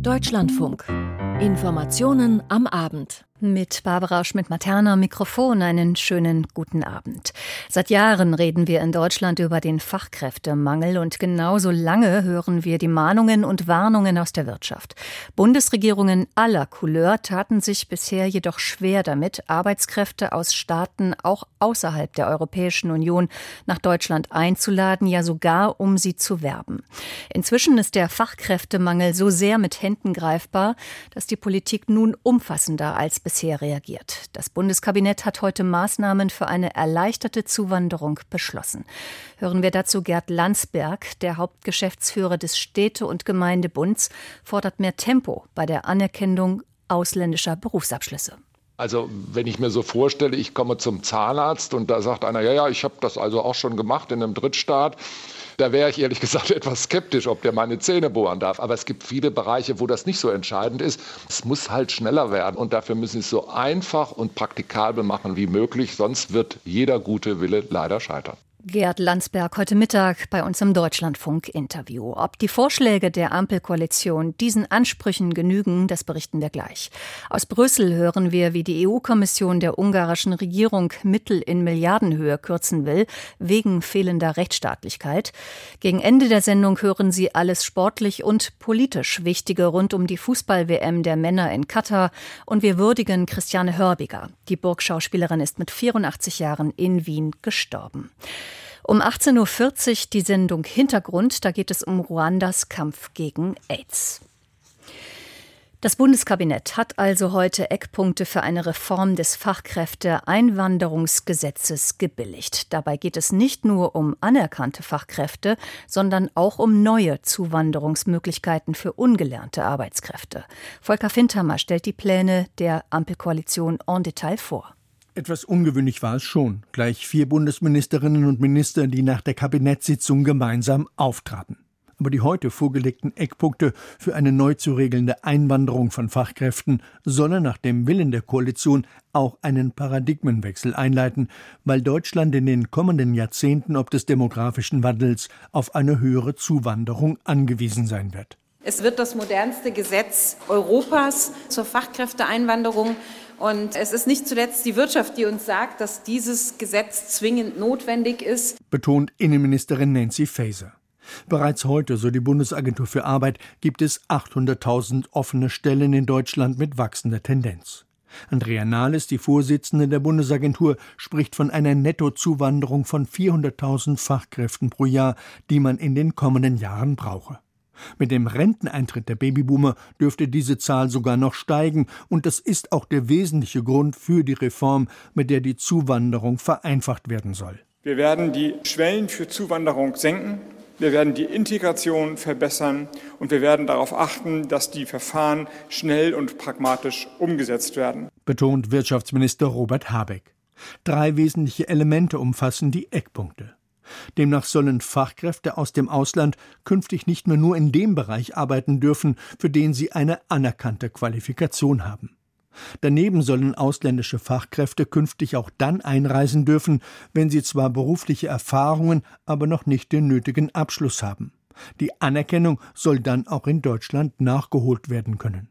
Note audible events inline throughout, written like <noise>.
Deutschlandfunk. Informationen am Abend mit Barbara Schmidt-Materna Mikrofon einen schönen guten Abend. Seit Jahren reden wir in Deutschland über den Fachkräftemangel und genauso lange hören wir die Mahnungen und Warnungen aus der Wirtschaft. Bundesregierungen aller Couleur taten sich bisher jedoch schwer damit, Arbeitskräfte aus Staaten auch außerhalb der Europäischen Union nach Deutschland einzuladen, ja sogar um sie zu werben. Inzwischen ist der Fachkräftemangel so sehr mit Händen greifbar, dass die Politik nun umfassender als bisher reagiert. Das Bundeskabinett hat heute Maßnahmen für eine erleichterte Zuwanderung beschlossen. Hören wir dazu Gerd Landsberg, der Hauptgeschäftsführer des Städte- und Gemeindebunds, fordert mehr Tempo bei der Anerkennung ausländischer Berufsabschlüsse. Also wenn ich mir so vorstelle, ich komme zum Zahnarzt und da sagt einer, ja, ja, ich habe das also auch schon gemacht in einem Drittstaat. Da wäre ich ehrlich <laughs> gesagt etwas skeptisch, ob der meine Zähne bohren darf. Aber es gibt viele Bereiche, wo das nicht so entscheidend ist. Es muss halt schneller werden und dafür müssen es so einfach und praktikabel machen wie möglich. Sonst wird jeder gute Wille leider scheitern. Gerd Landsberg heute Mittag bei uns im Deutschlandfunk-Interview. Ob die Vorschläge der Ampelkoalition diesen Ansprüchen genügen, das berichten wir gleich. Aus Brüssel hören wir, wie die EU-Kommission der ungarischen Regierung Mittel in Milliardenhöhe kürzen will, wegen fehlender Rechtsstaatlichkeit. Gegen Ende der Sendung hören Sie alles sportlich und politisch Wichtige rund um die Fußball-WM der Männer in Katar und wir würdigen Christiane Hörbiger. Die Burgschauspielerin ist mit 84 Jahren in Wien gestorben. Um 18.40 Uhr die Sendung Hintergrund, da geht es um Ruandas Kampf gegen AIDS. Das Bundeskabinett hat also heute Eckpunkte für eine Reform des Fachkräfteeinwanderungsgesetzes gebilligt. Dabei geht es nicht nur um anerkannte Fachkräfte, sondern auch um neue Zuwanderungsmöglichkeiten für ungelernte Arbeitskräfte. Volker Findhammer stellt die Pläne der Ampelkoalition en Detail vor. Etwas ungewöhnlich war es schon. Gleich vier Bundesministerinnen und Minister, die nach der Kabinettssitzung gemeinsam auftraten. Aber die heute vorgelegten Eckpunkte für eine neu zu regelnde Einwanderung von Fachkräften sollen nach dem Willen der Koalition auch einen Paradigmenwechsel einleiten, weil Deutschland in den kommenden Jahrzehnten ob des demografischen Wandels auf eine höhere Zuwanderung angewiesen sein wird. Es wird das modernste Gesetz Europas zur Fachkräfteeinwanderung und es ist nicht zuletzt die Wirtschaft, die uns sagt, dass dieses Gesetz zwingend notwendig ist, betont Innenministerin Nancy Faeser. Bereits heute, so die Bundesagentur für Arbeit, gibt es 800.000 offene Stellen in Deutschland mit wachsender Tendenz. Andrea Nahles, die Vorsitzende der Bundesagentur, spricht von einer Nettozuwanderung von 400.000 Fachkräften pro Jahr, die man in den kommenden Jahren brauche. Mit dem Renteneintritt der Babyboomer dürfte diese Zahl sogar noch steigen, und das ist auch der wesentliche Grund für die Reform, mit der die Zuwanderung vereinfacht werden soll. Wir werden die Schwellen für Zuwanderung senken, wir werden die Integration verbessern und wir werden darauf achten, dass die Verfahren schnell und pragmatisch umgesetzt werden, betont Wirtschaftsminister Robert Habeck. Drei wesentliche Elemente umfassen die Eckpunkte. Demnach sollen Fachkräfte aus dem Ausland künftig nicht mehr nur in dem Bereich arbeiten dürfen, für den sie eine anerkannte Qualifikation haben. Daneben sollen ausländische Fachkräfte künftig auch dann einreisen dürfen, wenn sie zwar berufliche Erfahrungen, aber noch nicht den nötigen Abschluss haben. Die Anerkennung soll dann auch in Deutschland nachgeholt werden können.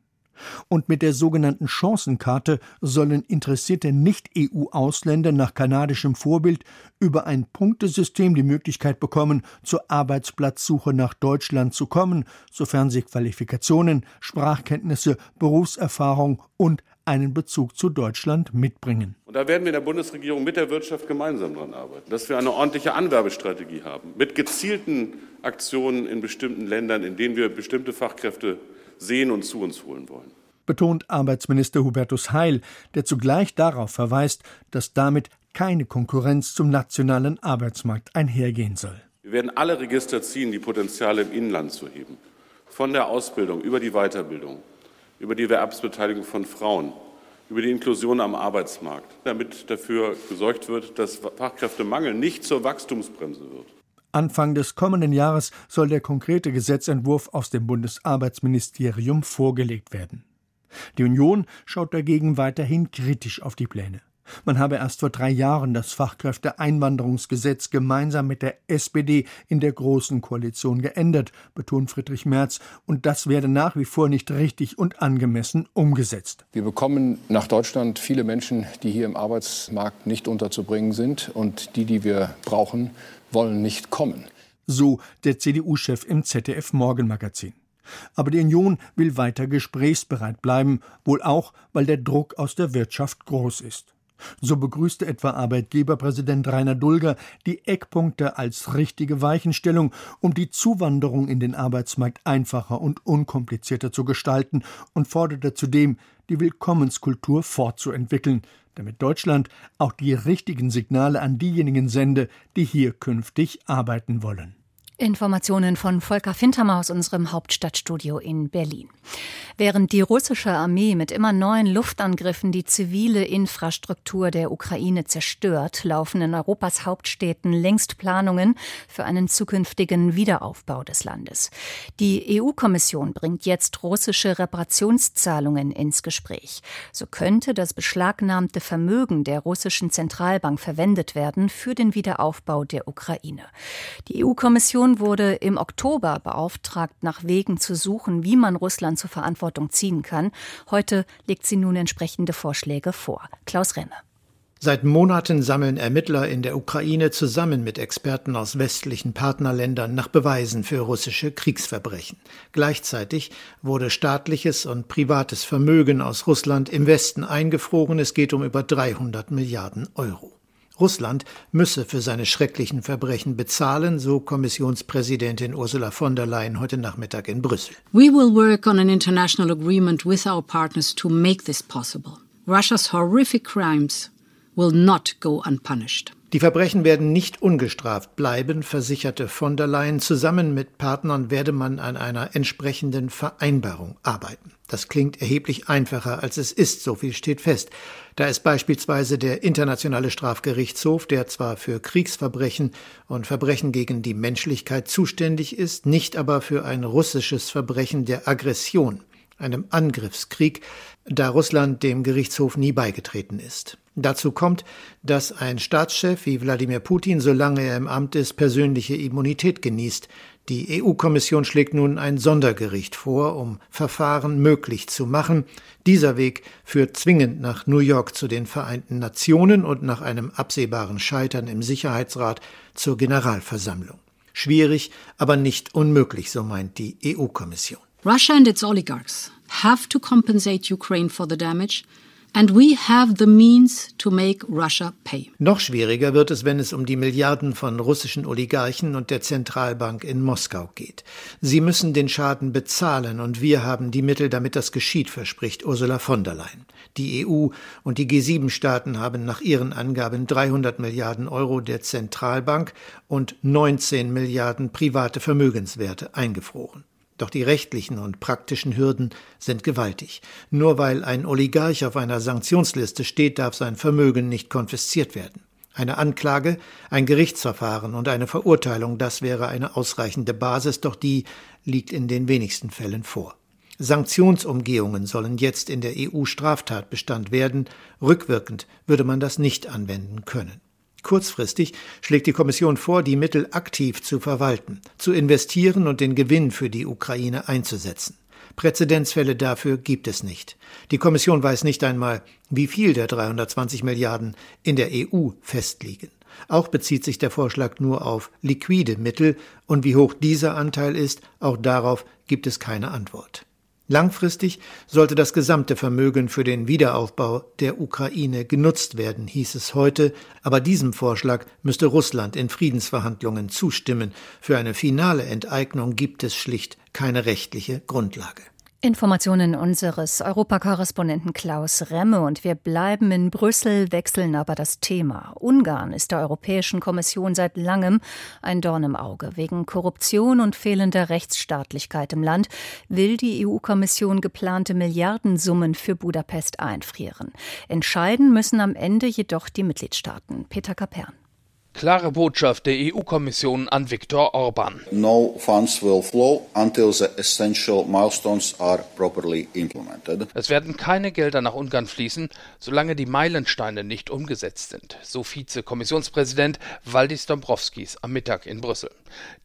Und mit der sogenannten Chancenkarte sollen interessierte Nicht-EU-Ausländer nach kanadischem Vorbild über ein Punktesystem die Möglichkeit bekommen, zur Arbeitsplatzsuche nach Deutschland zu kommen, sofern sie Qualifikationen, Sprachkenntnisse, Berufserfahrung und einen Bezug zu Deutschland mitbringen. Und da werden wir in der Bundesregierung mit der Wirtschaft gemeinsam daran arbeiten, dass wir eine ordentliche Anwerbestrategie haben, mit gezielten Aktionen in bestimmten Ländern, in denen wir bestimmte Fachkräfte sehen und zu uns holen wollen. Betont Arbeitsminister Hubertus Heil, der zugleich darauf verweist, dass damit keine Konkurrenz zum nationalen Arbeitsmarkt einhergehen soll. Wir werden alle Register ziehen, die Potenziale im Inland zu heben. Von der Ausbildung über die Weiterbildung, über die Erwerbsbeteiligung von Frauen, über die Inklusion am Arbeitsmarkt, damit dafür gesorgt wird, dass Fachkräftemangel nicht zur Wachstumsbremse wird. Anfang des kommenden Jahres soll der konkrete Gesetzentwurf aus dem Bundesarbeitsministerium vorgelegt werden. Die Union schaut dagegen weiterhin kritisch auf die Pläne. Man habe erst vor drei Jahren das Fachkräfteeinwanderungsgesetz gemeinsam mit der SPD in der Großen Koalition geändert, betont Friedrich Merz, und das werde nach wie vor nicht richtig und angemessen umgesetzt. Wir bekommen nach Deutschland viele Menschen, die hier im Arbeitsmarkt nicht unterzubringen sind, und die, die wir brauchen, wollen nicht kommen. So der CDU-Chef im ZDF Morgenmagazin. Aber die Union will weiter gesprächsbereit bleiben, wohl auch, weil der Druck aus der Wirtschaft groß ist. So begrüßte etwa Arbeitgeberpräsident Rainer Dulger die Eckpunkte als richtige Weichenstellung, um die Zuwanderung in den Arbeitsmarkt einfacher und unkomplizierter zu gestalten und forderte zudem, die Willkommenskultur fortzuentwickeln, damit Deutschland auch die richtigen Signale an diejenigen sende, die hier künftig arbeiten wollen. Informationen von Volker Fintermer aus unserem Hauptstadtstudio in Berlin. Während die russische Armee mit immer neuen Luftangriffen die zivile Infrastruktur der Ukraine zerstört, laufen in Europas Hauptstädten längst Planungen für einen zukünftigen Wiederaufbau des Landes. Die EU-Kommission bringt jetzt russische Reparationszahlungen ins Gespräch. So könnte das beschlagnahmte Vermögen der russischen Zentralbank verwendet werden für den Wiederaufbau der Ukraine. Die EU-Kommission wurde im Oktober beauftragt, nach Wegen zu suchen, wie man Russland zur Verantwortung ziehen kann. Heute legt sie nun entsprechende Vorschläge vor. Klaus Remme. Seit Monaten sammeln Ermittler in der Ukraine zusammen mit Experten aus westlichen Partnerländern nach Beweisen für russische Kriegsverbrechen. Gleichzeitig wurde staatliches und privates Vermögen aus Russland im Westen eingefroren. Es geht um über 300 Milliarden Euro. Russland müsse für seine schrecklichen Verbrechen bezahlen, so Kommissionspräsidentin Ursula von der Leyen heute Nachmittag in Brüssel. We will work on an international agreement with our partners to make this possible. Russia's horrific crimes will not go unpunished. Die Verbrechen werden nicht ungestraft bleiben, versicherte von der Leyen. Zusammen mit Partnern werde man an einer entsprechenden Vereinbarung arbeiten. Das klingt erheblich einfacher, als es ist, so viel steht fest. Da ist beispielsweise der Internationale Strafgerichtshof, der zwar für Kriegsverbrechen und Verbrechen gegen die Menschlichkeit zuständig ist, nicht aber für ein russisches Verbrechen der Aggression, einem Angriffskrieg, da Russland dem Gerichtshof nie beigetreten ist. Dazu kommt, dass ein Staatschef wie Wladimir Putin, solange er im Amt ist, persönliche Immunität genießt. Die EU-Kommission schlägt nun ein Sondergericht vor, um Verfahren möglich zu machen. Dieser Weg führt zwingend nach New York zu den Vereinten Nationen und nach einem absehbaren Scheitern im Sicherheitsrat zur Generalversammlung. Schwierig, aber nicht unmöglich, so meint die EU-Kommission. Russia and its oligarchs have to compensate Ukraine for the damage And we have the means to make Russia pay. Noch schwieriger wird es, wenn es um die Milliarden von russischen Oligarchen und der Zentralbank in Moskau geht. Sie müssen den Schaden bezahlen und wir haben die Mittel, damit das geschieht, verspricht Ursula von der Leyen. Die EU und die G7-Staaten haben nach ihren Angaben 300 Milliarden Euro der Zentralbank und 19 Milliarden private Vermögenswerte eingefroren. Doch die rechtlichen und praktischen Hürden sind gewaltig. Nur weil ein Oligarch auf einer Sanktionsliste steht, darf sein Vermögen nicht konfisziert werden. Eine Anklage, ein Gerichtsverfahren und eine Verurteilung, das wäre eine ausreichende Basis, doch die liegt in den wenigsten Fällen vor. Sanktionsumgehungen sollen jetzt in der EU Straftatbestand werden, rückwirkend würde man das nicht anwenden können. Kurzfristig schlägt die Kommission vor, die Mittel aktiv zu verwalten, zu investieren und den Gewinn für die Ukraine einzusetzen. Präzedenzfälle dafür gibt es nicht. Die Kommission weiß nicht einmal, wie viel der 320 Milliarden in der EU festliegen. Auch bezieht sich der Vorschlag nur auf liquide Mittel, und wie hoch dieser Anteil ist, auch darauf gibt es keine Antwort. Langfristig sollte das gesamte Vermögen für den Wiederaufbau der Ukraine genutzt werden, hieß es heute, aber diesem Vorschlag müsste Russland in Friedensverhandlungen zustimmen. Für eine finale Enteignung gibt es schlicht keine rechtliche Grundlage. Informationen unseres Europakorrespondenten Klaus Remme und wir bleiben in Brüssel, wechseln aber das Thema. Ungarn ist der Europäischen Kommission seit langem ein Dorn im Auge. Wegen Korruption und fehlender Rechtsstaatlichkeit im Land will die EU-Kommission geplante Milliardensummen für Budapest einfrieren. Entscheiden müssen am Ende jedoch die Mitgliedstaaten. Peter Kapern. Klare Botschaft der EU-Kommission an Viktor Orban. No funds will flow until the essential milestones are properly implemented. Es werden keine Gelder nach Ungarn fließen, solange die Meilensteine nicht umgesetzt sind, so Vize-Kommissionspräsident Valdis Dombrovskis am Mittag in Brüssel.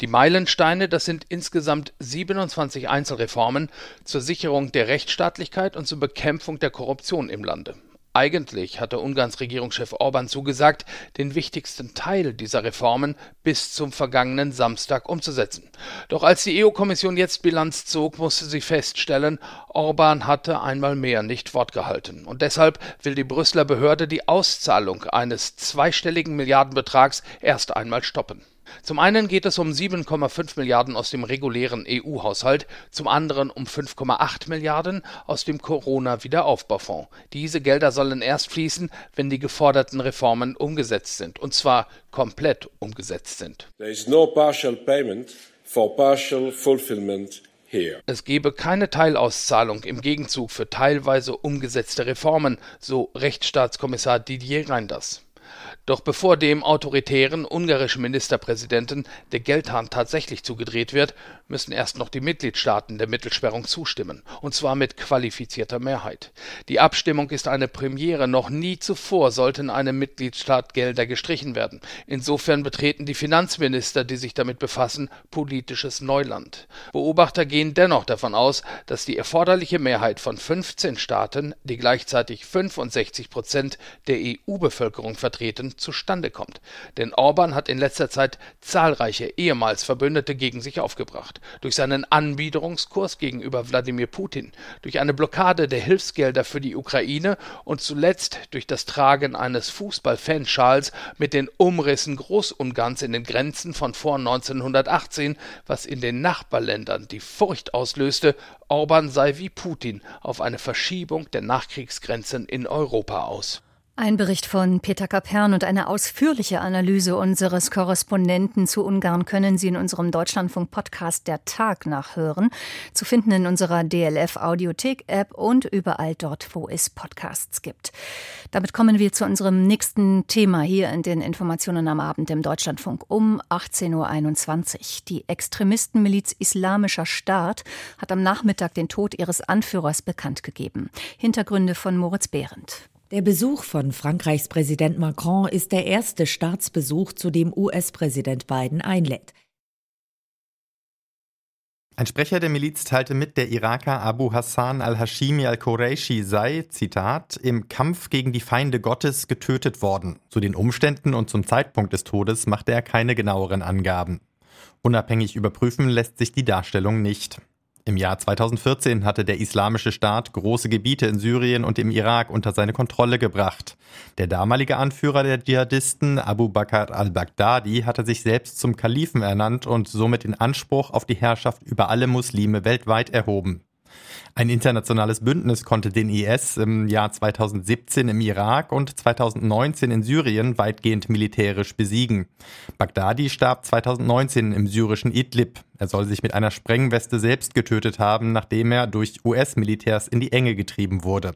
Die Meilensteine, das sind insgesamt 27 Einzelreformen zur Sicherung der Rechtsstaatlichkeit und zur Bekämpfung der Korruption im Lande. Eigentlich hatte Ungarns Regierungschef Orban zugesagt, den wichtigsten Teil dieser Reformen bis zum vergangenen Samstag umzusetzen. Doch als die EU-Kommission jetzt Bilanz zog, musste sie feststellen, Orban hatte einmal mehr nicht Wort gehalten. Und deshalb will die Brüsseler Behörde die Auszahlung eines zweistelligen Milliardenbetrags erst einmal stoppen. Zum einen geht es um 7,5 Milliarden aus dem regulären EU-Haushalt, zum anderen um 5,8 Milliarden aus dem Corona-Wiederaufbaufonds. Diese Gelder sollen erst fließen, wenn die geforderten Reformen umgesetzt sind, und zwar komplett umgesetzt sind. There is no partial payment for partial fulfillment es gebe keine Teilauszahlung im Gegenzug für teilweise umgesetzte Reformen, so Rechtsstaatskommissar Didier Reinders. Doch bevor dem autoritären ungarischen Ministerpräsidenten der Geldhahn tatsächlich zugedreht wird, müssen erst noch die Mitgliedstaaten der Mittelsperrung zustimmen, und zwar mit qualifizierter Mehrheit. Die Abstimmung ist eine Premiere, noch nie zuvor sollten in einem Mitgliedstaat Gelder gestrichen werden. Insofern betreten die Finanzminister, die sich damit befassen, politisches Neuland. Beobachter gehen dennoch davon aus, dass die erforderliche Mehrheit von 15 Staaten, die gleichzeitig 65 Prozent der EU-Bevölkerung vertreten, zustande kommt. Denn Orban hat in letzter Zeit zahlreiche ehemals Verbündete gegen sich aufgebracht. Durch seinen Anbiederungskurs gegenüber Wladimir Putin, durch eine Blockade der Hilfsgelder für die Ukraine und zuletzt durch das Tragen eines Fußballfanschals mit den Umrissen Großungarns in den Grenzen von vor 1918, was in den Nachbarländern die Furcht auslöste, Orban sei wie Putin auf eine Verschiebung der Nachkriegsgrenzen in Europa aus. Ein Bericht von Peter Kapern und eine ausführliche Analyse unseres Korrespondenten zu Ungarn können Sie in unserem Deutschlandfunk-Podcast Der Tag nachhören. Zu finden in unserer DLF-Audiothek-App und überall dort, wo es Podcasts gibt. Damit kommen wir zu unserem nächsten Thema hier in den Informationen am Abend im Deutschlandfunk um 18.21 Uhr. Die Extremistenmiliz Islamischer Staat hat am Nachmittag den Tod ihres Anführers bekannt gegeben. Hintergründe von Moritz Behrendt. Der Besuch von Frankreichs Präsident Macron ist der erste Staatsbesuch, zu dem US-Präsident Biden einlädt. Ein Sprecher der Miliz teilte mit, der Iraker Abu Hassan al-Hashimi al-Quraishi sei, Zitat, im Kampf gegen die Feinde Gottes getötet worden. Zu den Umständen und zum Zeitpunkt des Todes machte er keine genaueren Angaben. Unabhängig überprüfen lässt sich die Darstellung nicht. Im Jahr 2014 hatte der Islamische Staat große Gebiete in Syrien und im Irak unter seine Kontrolle gebracht. Der damalige Anführer der Dschihadisten, Abu Bakr al-Baghdadi, hatte sich selbst zum Kalifen ernannt und somit den Anspruch auf die Herrschaft über alle Muslime weltweit erhoben. Ein internationales Bündnis konnte den IS im Jahr 2017 im Irak und 2019 in Syrien weitgehend militärisch besiegen. Baghdadi starb 2019 im syrischen Idlib. Er soll sich mit einer Sprengweste selbst getötet haben, nachdem er durch US-Militärs in die Enge getrieben wurde.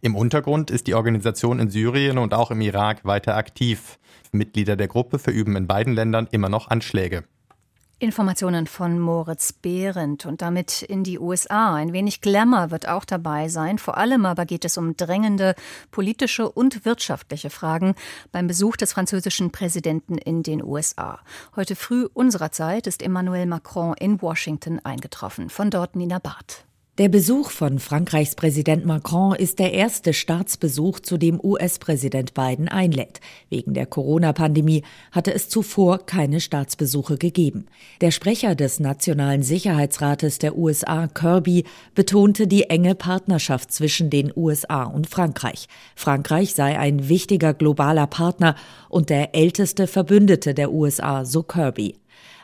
Im Untergrund ist die Organisation in Syrien und auch im Irak weiter aktiv. Mitglieder der Gruppe verüben in beiden Ländern immer noch Anschläge. Informationen von Moritz Behrendt und damit in die USA. Ein wenig Glamour wird auch dabei sein. Vor allem aber geht es um drängende politische und wirtschaftliche Fragen beim Besuch des französischen Präsidenten in den USA. Heute früh unserer Zeit ist Emmanuel Macron in Washington eingetroffen. Von dort Nina Barth. Der Besuch von Frankreichs Präsident Macron ist der erste Staatsbesuch, zu dem US-Präsident Biden einlädt. Wegen der Corona-Pandemie hatte es zuvor keine Staatsbesuche gegeben. Der Sprecher des Nationalen Sicherheitsrates der USA, Kirby, betonte die enge Partnerschaft zwischen den USA und Frankreich. Frankreich sei ein wichtiger globaler Partner und der älteste Verbündete der USA, so Kirby.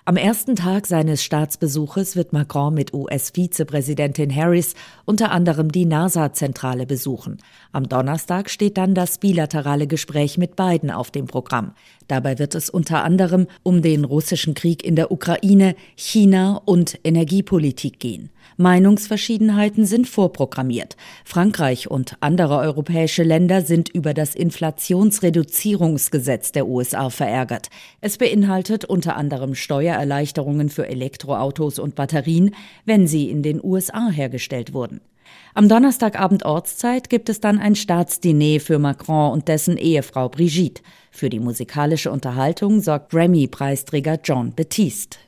Am ersten Tag seines Staatsbesuches wird Macron mit US-Vizepräsidentin Harris unter anderem die NASA-Zentrale besuchen. Am Donnerstag steht dann das bilaterale Gespräch mit Biden auf dem Programm. Dabei wird es unter anderem um den russischen Krieg in der Ukraine, China und Energiepolitik gehen. Meinungsverschiedenheiten sind vorprogrammiert. Frankreich und andere europäische Länder sind über das Inflationsreduzierungsgesetz der USA verärgert. Es beinhaltet unter anderem Steuererleichterungen für Elektroautos und Batterien, wenn sie in den USA hergestellt wurden. Am Donnerstagabend Ortszeit gibt es dann ein Staatsdiner für Macron und dessen Ehefrau Brigitte. Für die musikalische Unterhaltung sorgt Grammy-Preisträger John Batiste.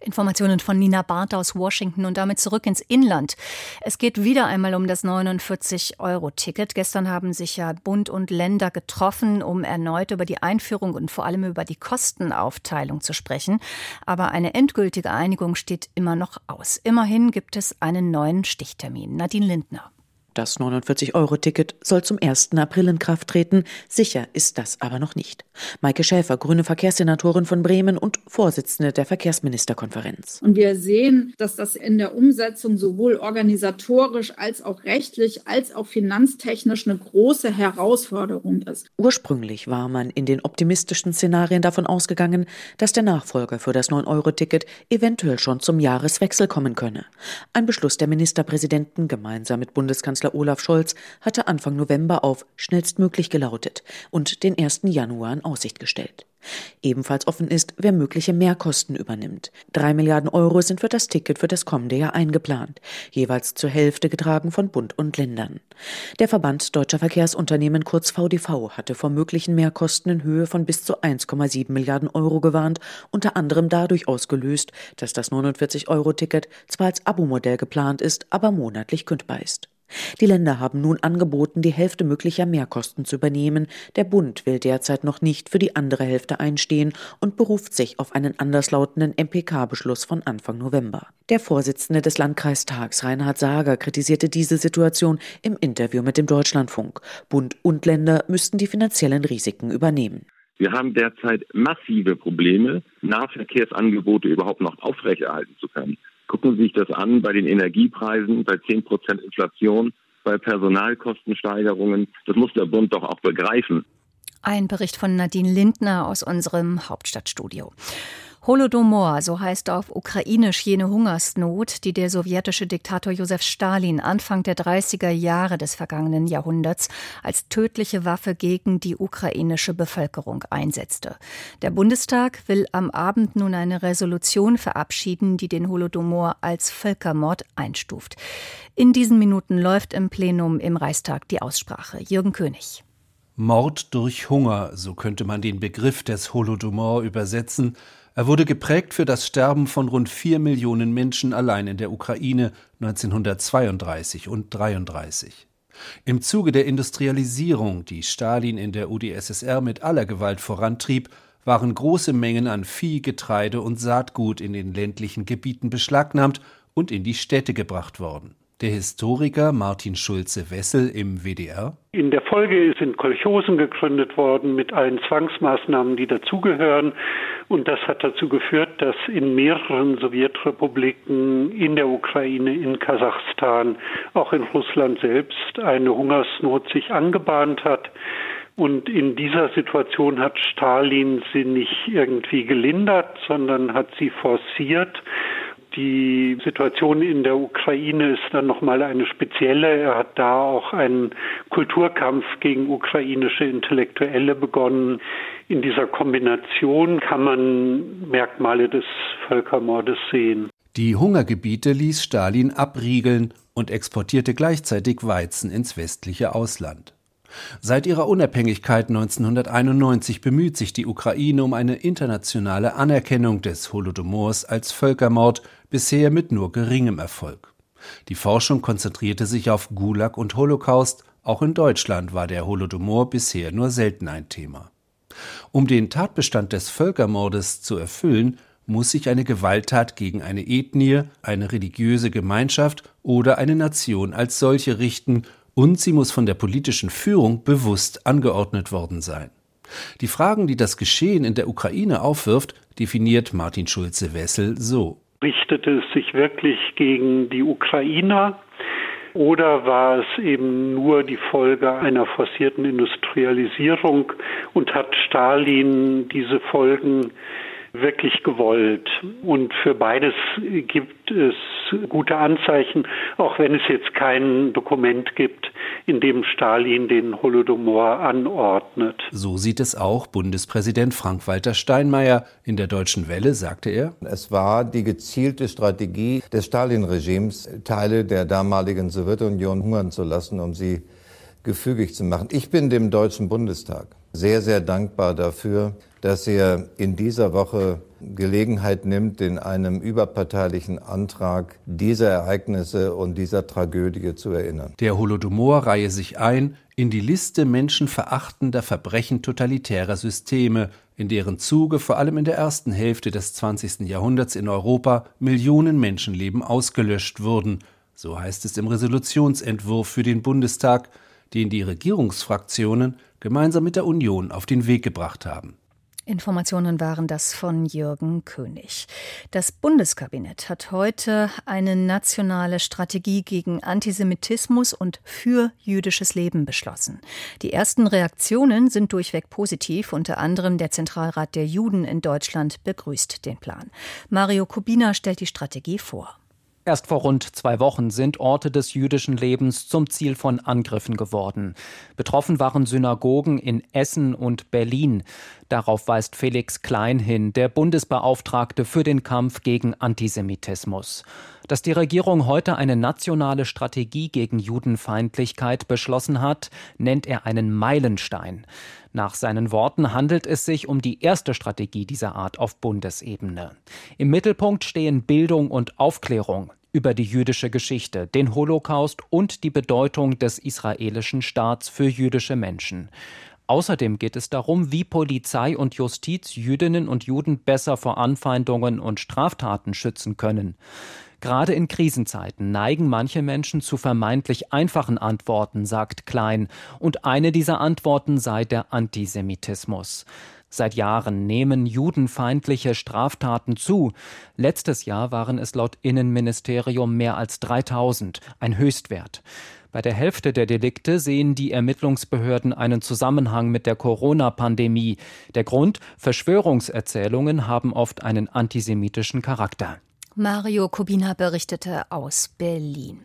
Informationen von Nina Barth aus Washington und damit zurück ins Inland. Es geht wieder einmal um das 49-Euro-Ticket. Gestern haben sich ja Bund und Länder getroffen, um erneut über die Einführung und vor allem über die Kostenaufteilung zu sprechen. Aber eine endgültige Einigung steht immer noch aus. Immerhin gibt es einen neuen Stichtermin. Nadine Lindner. Das 49-Euro-Ticket soll zum 1. April in Kraft treten. Sicher ist das aber noch nicht. Maike Schäfer, grüne Verkehrssenatorin von Bremen und Vorsitzende der Verkehrsministerkonferenz. Und wir sehen, dass das in der Umsetzung sowohl organisatorisch als auch rechtlich als auch finanztechnisch eine große Herausforderung ist. Ursprünglich war man in den optimistischen Szenarien davon ausgegangen, dass der Nachfolger für das 9-Euro-Ticket eventuell schon zum Jahreswechsel kommen könne. Ein Beschluss der Ministerpräsidenten gemeinsam mit Bundeskanzler Bundeskanzler Olaf Scholz hatte Anfang November auf schnellstmöglich gelautet und den 1. Januar in Aussicht gestellt. Ebenfalls offen ist, wer mögliche Mehrkosten übernimmt. Drei Milliarden Euro sind für das Ticket für das kommende Jahr eingeplant, jeweils zur Hälfte getragen von Bund und Ländern. Der Verband Deutscher Verkehrsunternehmen kurz VDV hatte vor möglichen Mehrkosten in Höhe von bis zu 1,7 Milliarden Euro gewarnt, unter anderem dadurch ausgelöst, dass das 49-Euro-Ticket zwar als Abo-Modell geplant ist, aber monatlich kündbar ist. Die Länder haben nun angeboten, die Hälfte möglicher Mehrkosten zu übernehmen. Der Bund will derzeit noch nicht für die andere Hälfte einstehen und beruft sich auf einen anderslautenden MPK-Beschluss von Anfang November. Der Vorsitzende des Landkreistags, Reinhard Sager, kritisierte diese Situation im Interview mit dem Deutschlandfunk. Bund und Länder müssten die finanziellen Risiken übernehmen. Wir haben derzeit massive Probleme, Nahverkehrsangebote überhaupt noch aufrechterhalten zu können. Gucken Sie sich das an bei den Energiepreisen, bei 10 Prozent Inflation, bei Personalkostensteigerungen. Das muss der Bund doch auch begreifen. Ein Bericht von Nadine Lindner aus unserem Hauptstadtstudio. Holodomor, so heißt auf ukrainisch jene Hungersnot, die der sowjetische Diktator Josef Stalin Anfang der 30er Jahre des vergangenen Jahrhunderts als tödliche Waffe gegen die ukrainische Bevölkerung einsetzte. Der Bundestag will am Abend nun eine Resolution verabschieden, die den Holodomor als Völkermord einstuft. In diesen Minuten läuft im Plenum im Reichstag die Aussprache. Jürgen König. Mord durch Hunger, so könnte man den Begriff des Holodomor übersetzen, er wurde geprägt für das Sterben von rund vier Millionen Menschen allein in der Ukraine 1932 und 1933. Im Zuge der Industrialisierung, die Stalin in der UdSSR mit aller Gewalt vorantrieb, waren große Mengen an Vieh, Getreide und Saatgut in den ländlichen Gebieten beschlagnahmt und in die Städte gebracht worden der Historiker Martin Schulze-Wessel im WDR. In der Folge sind Kolchosen gegründet worden mit allen Zwangsmaßnahmen, die dazugehören. Und das hat dazu geführt, dass in mehreren Sowjetrepubliken, in der Ukraine, in Kasachstan, auch in Russland selbst eine Hungersnot sich angebahnt hat. Und in dieser Situation hat Stalin sie nicht irgendwie gelindert, sondern hat sie forciert die Situation in der Ukraine ist dann nochmal eine spezielle. Er hat da auch einen Kulturkampf gegen ukrainische Intellektuelle begonnen. In dieser Kombination kann man Merkmale des Völkermordes sehen. Die Hungergebiete ließ Stalin abriegeln und exportierte gleichzeitig Weizen ins westliche Ausland. Seit ihrer Unabhängigkeit 1991 bemüht sich die Ukraine um eine internationale Anerkennung des Holodomors als Völkermord, bisher mit nur geringem Erfolg. Die Forschung konzentrierte sich auf Gulag und Holocaust, auch in Deutschland war der Holodomor bisher nur selten ein Thema. Um den Tatbestand des Völkermordes zu erfüllen, muss sich eine Gewalttat gegen eine Ethnie, eine religiöse Gemeinschaft oder eine Nation als solche richten und sie muss von der politischen Führung bewusst angeordnet worden sein. Die Fragen, die das Geschehen in der Ukraine aufwirft, definiert Martin Schulze-Wessel so. Richtete es sich wirklich gegen die Ukrainer? Oder war es eben nur die Folge einer forcierten Industrialisierung und hat Stalin diese Folgen wirklich gewollt. Und für beides gibt es gute Anzeichen, auch wenn es jetzt kein Dokument gibt, in dem Stalin den Holodomor anordnet. So sieht es auch Bundespräsident Frank-Walter Steinmeier. In der Deutschen Welle sagte er, es war die gezielte Strategie des Stalin-Regimes, Teile der damaligen Sowjetunion hungern zu lassen, um sie gefügig zu machen. Ich bin dem Deutschen Bundestag sehr, sehr dankbar dafür, dass er in dieser Woche Gelegenheit nimmt, in einem überparteilichen Antrag dieser Ereignisse und dieser Tragödie zu erinnern. Der Holodomor reihe sich ein in die Liste menschenverachtender Verbrechen totalitärer Systeme, in deren Zuge vor allem in der ersten Hälfte des 20. Jahrhunderts in Europa Millionen Menschenleben ausgelöscht wurden, so heißt es im Resolutionsentwurf für den Bundestag, den die Regierungsfraktionen gemeinsam mit der Union auf den Weg gebracht haben. Informationen waren das von Jürgen König. Das Bundeskabinett hat heute eine nationale Strategie gegen Antisemitismus und für jüdisches Leben beschlossen. Die ersten Reaktionen sind durchweg positiv. Unter anderem der Zentralrat der Juden in Deutschland begrüßt den Plan. Mario Kubina stellt die Strategie vor. Erst vor rund zwei Wochen sind Orte des jüdischen Lebens zum Ziel von Angriffen geworden. Betroffen waren Synagogen in Essen und Berlin. Darauf weist Felix Klein hin, der Bundesbeauftragte für den Kampf gegen Antisemitismus. Dass die Regierung heute eine nationale Strategie gegen Judenfeindlichkeit beschlossen hat, nennt er einen Meilenstein. Nach seinen Worten handelt es sich um die erste Strategie dieser Art auf Bundesebene. Im Mittelpunkt stehen Bildung und Aufklärung über die jüdische Geschichte, den Holocaust und die Bedeutung des israelischen Staats für jüdische Menschen. Außerdem geht es darum, wie Polizei und Justiz Jüdinnen und Juden besser vor Anfeindungen und Straftaten schützen können. Gerade in Krisenzeiten neigen manche Menschen zu vermeintlich einfachen Antworten, sagt Klein, und eine dieser Antworten sei der Antisemitismus. Seit Jahren nehmen judenfeindliche Straftaten zu. Letztes Jahr waren es laut Innenministerium mehr als 3000, ein Höchstwert. Bei der Hälfte der Delikte sehen die Ermittlungsbehörden einen Zusammenhang mit der Corona-Pandemie. Der Grund, Verschwörungserzählungen haben oft einen antisemitischen Charakter. Mario Kubina berichtete aus Berlin.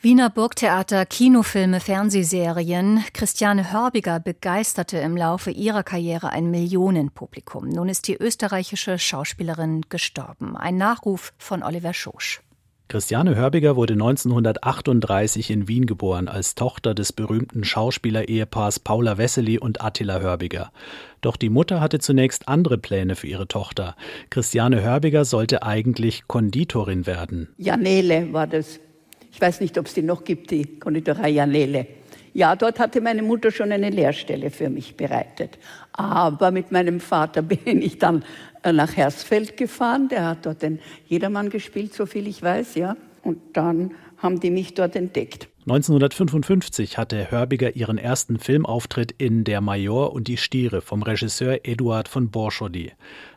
Wiener Burgtheater, Kinofilme, Fernsehserien. Christiane Hörbiger begeisterte im Laufe ihrer Karriere ein Millionenpublikum. Nun ist die österreichische Schauspielerin gestorben. Ein Nachruf von Oliver Schosch. Christiane Hörbiger wurde 1938 in Wien geboren als Tochter des berühmten Schauspielerehepaars Paula Wessely und Attila Hörbiger. Doch die Mutter hatte zunächst andere Pläne für ihre Tochter. Christiane Hörbiger sollte eigentlich Konditorin werden. Janele war das. Ich weiß nicht, ob es die noch gibt, die Konditorei Janele. Ja, dort hatte meine Mutter schon eine Lehrstelle für mich bereitet. Aber mit meinem Vater <laughs> bin ich dann nach Hersfeld gefahren. Der hat dort den Jedermann gespielt, so viel ich weiß, ja. Und dann haben die mich dort entdeckt. 1955 hatte Hörbiger ihren ersten Filmauftritt in Der Major und die Stiere vom Regisseur Eduard von Borschody.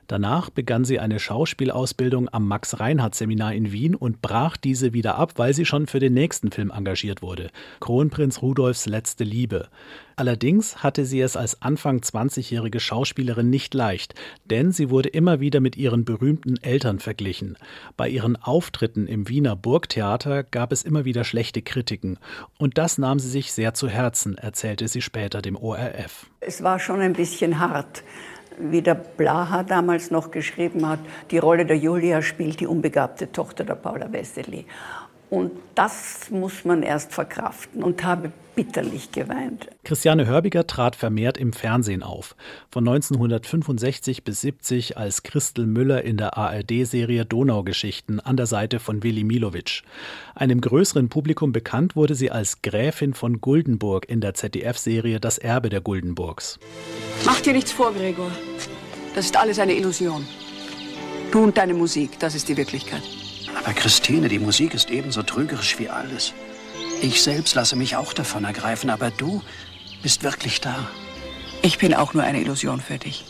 Danach begann sie eine Schauspielausbildung am Max-Reinhardt-Seminar in Wien und brach diese wieder ab, weil sie schon für den nächsten Film engagiert wurde: Kronprinz Rudolfs letzte Liebe. Allerdings hatte sie es als Anfang 20-jährige Schauspielerin nicht leicht, denn sie wurde immer wieder mit ihren berühmten Eltern verglichen. Bei ihren Auftritten im Wiener Burgtheater gab es immer wieder schlechte Kritiken. Und das nahm sie sich sehr zu Herzen, erzählte sie später dem ORF. Es war schon ein bisschen hart wie der Blaha damals noch geschrieben hat, die Rolle der Julia spielt die unbegabte Tochter der Paula Wessely. Und das muss man erst verkraften und habe bitterlich geweint. Christiane Hörbiger trat vermehrt im Fernsehen auf. Von 1965 bis 70 als Christel Müller in der ARD-Serie Donaugeschichten an der Seite von Willi Milovic. Einem größeren Publikum bekannt wurde sie als Gräfin von Guldenburg in der ZDF-Serie Das Erbe der Guldenburgs. Mach dir nichts vor, Gregor. Das ist alles eine Illusion. Du und deine Musik, das ist die Wirklichkeit. Aber Christine, die Musik ist ebenso trügerisch wie alles. Ich selbst lasse mich auch davon ergreifen, aber du bist wirklich da. Ich bin auch nur eine Illusion für dich.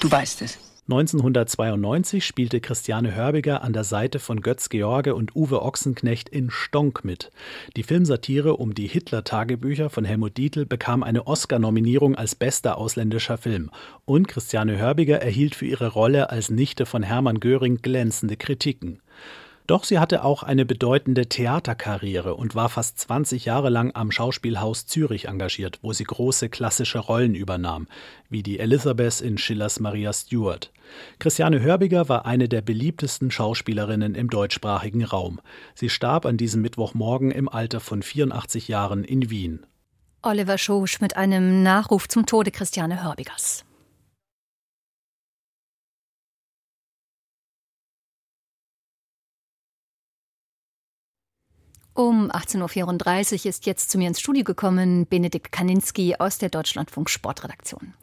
Du weißt es. 1992 spielte Christiane Hörbiger an der Seite von Götz George und Uwe Ochsenknecht in Stonk mit. Die Filmsatire um die Hitler-Tagebücher von Helmut Dietl bekam eine Oscar-Nominierung als bester ausländischer Film. Und Christiane Hörbiger erhielt für ihre Rolle als Nichte von Hermann Göring glänzende Kritiken. Doch sie hatte auch eine bedeutende Theaterkarriere und war fast 20 Jahre lang am Schauspielhaus Zürich engagiert, wo sie große klassische Rollen übernahm, wie die Elizabeth in Schillers Maria Stuart. Christiane Hörbiger war eine der beliebtesten Schauspielerinnen im deutschsprachigen Raum. Sie starb an diesem Mittwochmorgen im Alter von 84 Jahren in Wien. Oliver Schosch mit einem Nachruf zum Tode Christiane Hörbigers. Um 18.34 Uhr ist jetzt zu mir ins Studio gekommen Benedikt Kaninski aus der Deutschlandfunk Sportredaktion.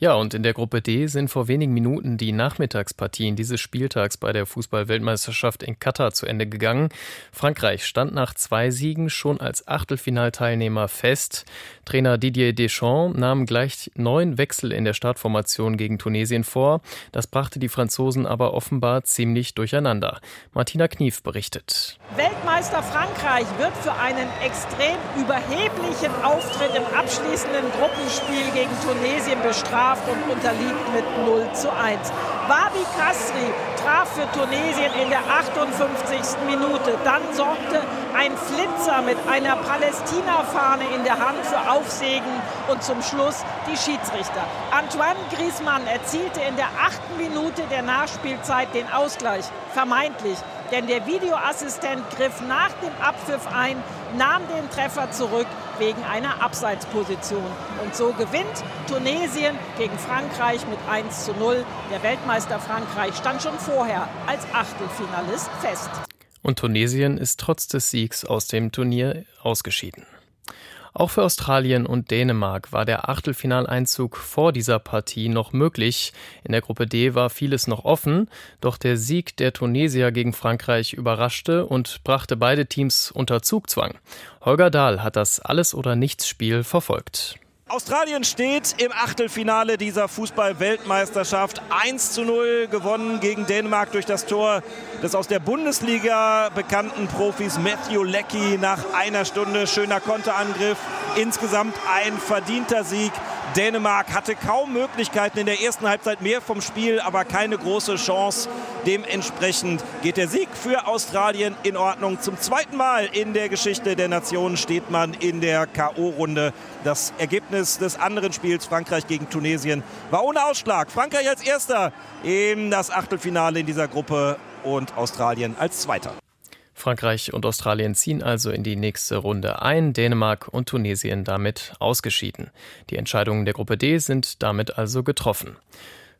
Ja, und in der Gruppe D sind vor wenigen Minuten die Nachmittagspartien dieses Spieltags bei der Fußball-Weltmeisterschaft in Katar zu Ende gegangen. Frankreich stand nach zwei Siegen schon als Achtelfinalteilnehmer fest. Trainer Didier Deschamps nahm gleich neun Wechsel in der Startformation gegen Tunesien vor. Das brachte die Franzosen aber offenbar ziemlich durcheinander. Martina Knief berichtet. Weltmeister Frankreich wird für einen extrem überheblichen Auftritt im abschließenden Gruppenspiel gegen Tunesien bestraft bestraft und unterliegt mit 0 zu 1. Babi Kasri traf für Tunesien in der 58. Minute. Dann sorgte ein Flitzer mit einer Palästina-Fahne in der Hand für Aufsegen und zum Schluss die Schiedsrichter. Antoine Griezmann erzielte in der achten Minute der Nachspielzeit den Ausgleich, vermeintlich denn der Videoassistent griff nach dem Abpfiff ein, nahm den Treffer zurück wegen einer Abseitsposition. Und so gewinnt Tunesien gegen Frankreich mit 1 zu 0. Der Weltmeister Frankreich stand schon vorher als Achtelfinalist fest. Und Tunesien ist trotz des Siegs aus dem Turnier ausgeschieden. Auch für Australien und Dänemark war der Achtelfinaleinzug vor dieser Partie noch möglich. In der Gruppe D war vieles noch offen, doch der Sieg der Tunesier gegen Frankreich überraschte und brachte beide Teams unter Zugzwang. Holger Dahl hat das Alles- oder Nichts-Spiel verfolgt. Australien steht im Achtelfinale dieser Fußball-Weltmeisterschaft. 1 zu 0 gewonnen gegen Dänemark durch das Tor des aus der Bundesliga bekannten Profis Matthew Leckie nach einer Stunde. Schöner Konterangriff. Insgesamt ein verdienter Sieg. Dänemark hatte kaum Möglichkeiten in der ersten Halbzeit mehr vom Spiel, aber keine große Chance. Dementsprechend geht der Sieg für Australien in Ordnung. Zum zweiten Mal in der Geschichte der Nationen steht man in der K.O.-Runde. Das Ergebnis des anderen Spiels, Frankreich gegen Tunesien, war ohne Ausschlag. Frankreich als Erster in das Achtelfinale in dieser Gruppe und Australien als Zweiter. Frankreich und Australien ziehen also in die nächste Runde ein, Dänemark und Tunesien damit ausgeschieden. Die Entscheidungen der Gruppe D sind damit also getroffen.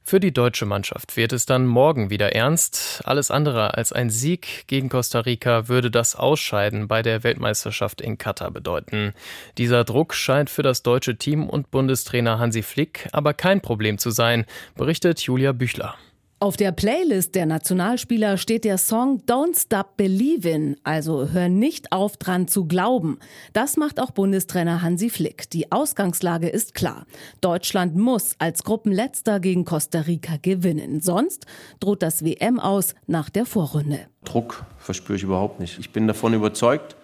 Für die deutsche Mannschaft wird es dann morgen wieder ernst. Alles andere als ein Sieg gegen Costa Rica würde das Ausscheiden bei der Weltmeisterschaft in Katar bedeuten. Dieser Druck scheint für das deutsche Team und Bundestrainer Hansi Flick aber kein Problem zu sein, berichtet Julia Büchler. Auf der Playlist der Nationalspieler steht der Song Don't Stop Believin', also hör nicht auf dran zu glauben. Das macht auch Bundestrainer Hansi Flick. Die Ausgangslage ist klar. Deutschland muss als Gruppenletzter gegen Costa Rica gewinnen. Sonst droht das WM aus nach der Vorrunde. Druck verspüre ich überhaupt nicht. Ich bin davon überzeugt,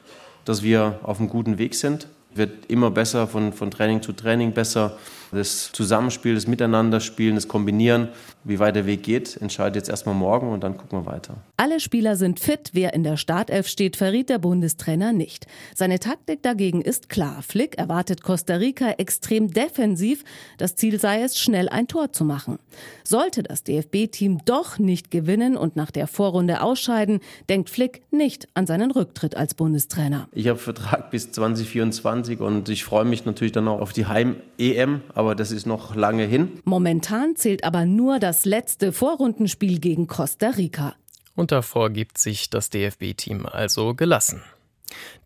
dass wir auf einem guten Weg sind. Wird immer besser, von, von Training zu Training besser. Das Zusammenspiel, das Miteinanderspielen, das Kombinieren, wie weit der Weg geht, entscheidet jetzt erstmal morgen und dann gucken wir weiter. Alle Spieler sind fit. Wer in der Startelf steht, verriet der Bundestrainer nicht. Seine Taktik dagegen ist klar. Flick erwartet Costa Rica extrem defensiv. Das Ziel sei es, schnell ein Tor zu machen. Sollte das DFB-Team doch nicht gewinnen und nach der Vorrunde ausscheiden, denkt Flick nicht an seinen Rücktritt als Bundestrainer. Ich habe Vertrag bis 2024 und ich freue mich natürlich dann auch auf die Heim-EM, aber das ist noch lange hin. Momentan zählt aber nur das letzte Vorrundenspiel gegen Costa Rica. Und davor gibt sich das DFB-Team also gelassen.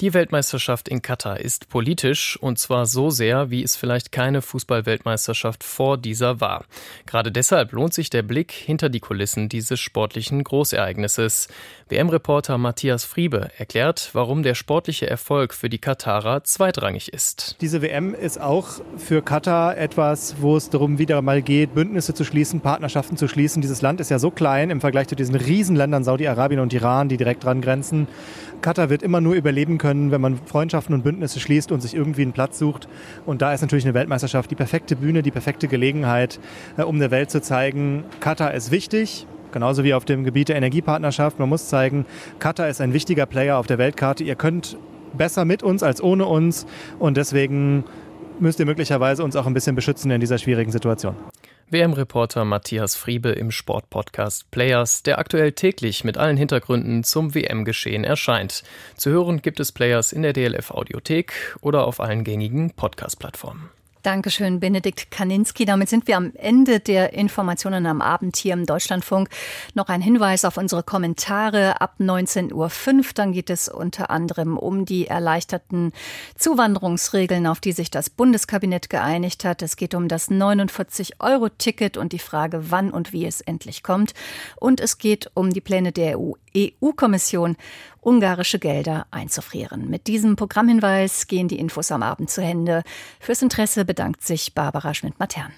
Die Weltmeisterschaft in Katar ist politisch und zwar so sehr, wie es vielleicht keine Fußballweltmeisterschaft vor dieser war. Gerade deshalb lohnt sich der Blick hinter die Kulissen dieses sportlichen Großereignisses. WM-Reporter Matthias Friebe erklärt, warum der sportliche Erfolg für die Katarer zweitrangig ist. Diese WM ist auch für Katar etwas, wo es darum wieder mal geht, Bündnisse zu schließen, Partnerschaften zu schließen. Dieses Land ist ja so klein im Vergleich zu diesen Riesenländern Saudi-Arabien und Iran, die direkt dran grenzen. Katar wird immer nur überleben können, wenn man Freundschaften und Bündnisse schließt und sich irgendwie einen Platz sucht. Und da ist natürlich eine Weltmeisterschaft die perfekte Bühne, die perfekte Gelegenheit, äh, um der Welt zu zeigen, Katar ist wichtig, genauso wie auf dem Gebiet der Energiepartnerschaft. Man muss zeigen, Katar ist ein wichtiger Player auf der Weltkarte. Ihr könnt besser mit uns als ohne uns und deswegen müsst ihr möglicherweise uns auch ein bisschen beschützen in dieser schwierigen Situation. WM-Reporter Matthias Friebe im Sportpodcast Players, der aktuell täglich mit allen Hintergründen zum WM-Geschehen erscheint. Zu hören gibt es Players in der DLF Audiothek oder auf allen gängigen Podcast-Plattformen. Dankeschön, Benedikt Kaninski. Damit sind wir am Ende der Informationen am Abend hier im Deutschlandfunk. Noch ein Hinweis auf unsere Kommentare ab 19.05 Uhr. Dann geht es unter anderem um die erleichterten Zuwanderungsregeln, auf die sich das Bundeskabinett geeinigt hat. Es geht um das 49-Euro-Ticket und die Frage, wann und wie es endlich kommt. Und es geht um die Pläne der EU-Kommission ungarische Gelder einzufrieren. Mit diesem Programmhinweis gehen die Infos am Abend zu Ende. Fürs Interesse bedankt sich Barbara Schmidt-Matern.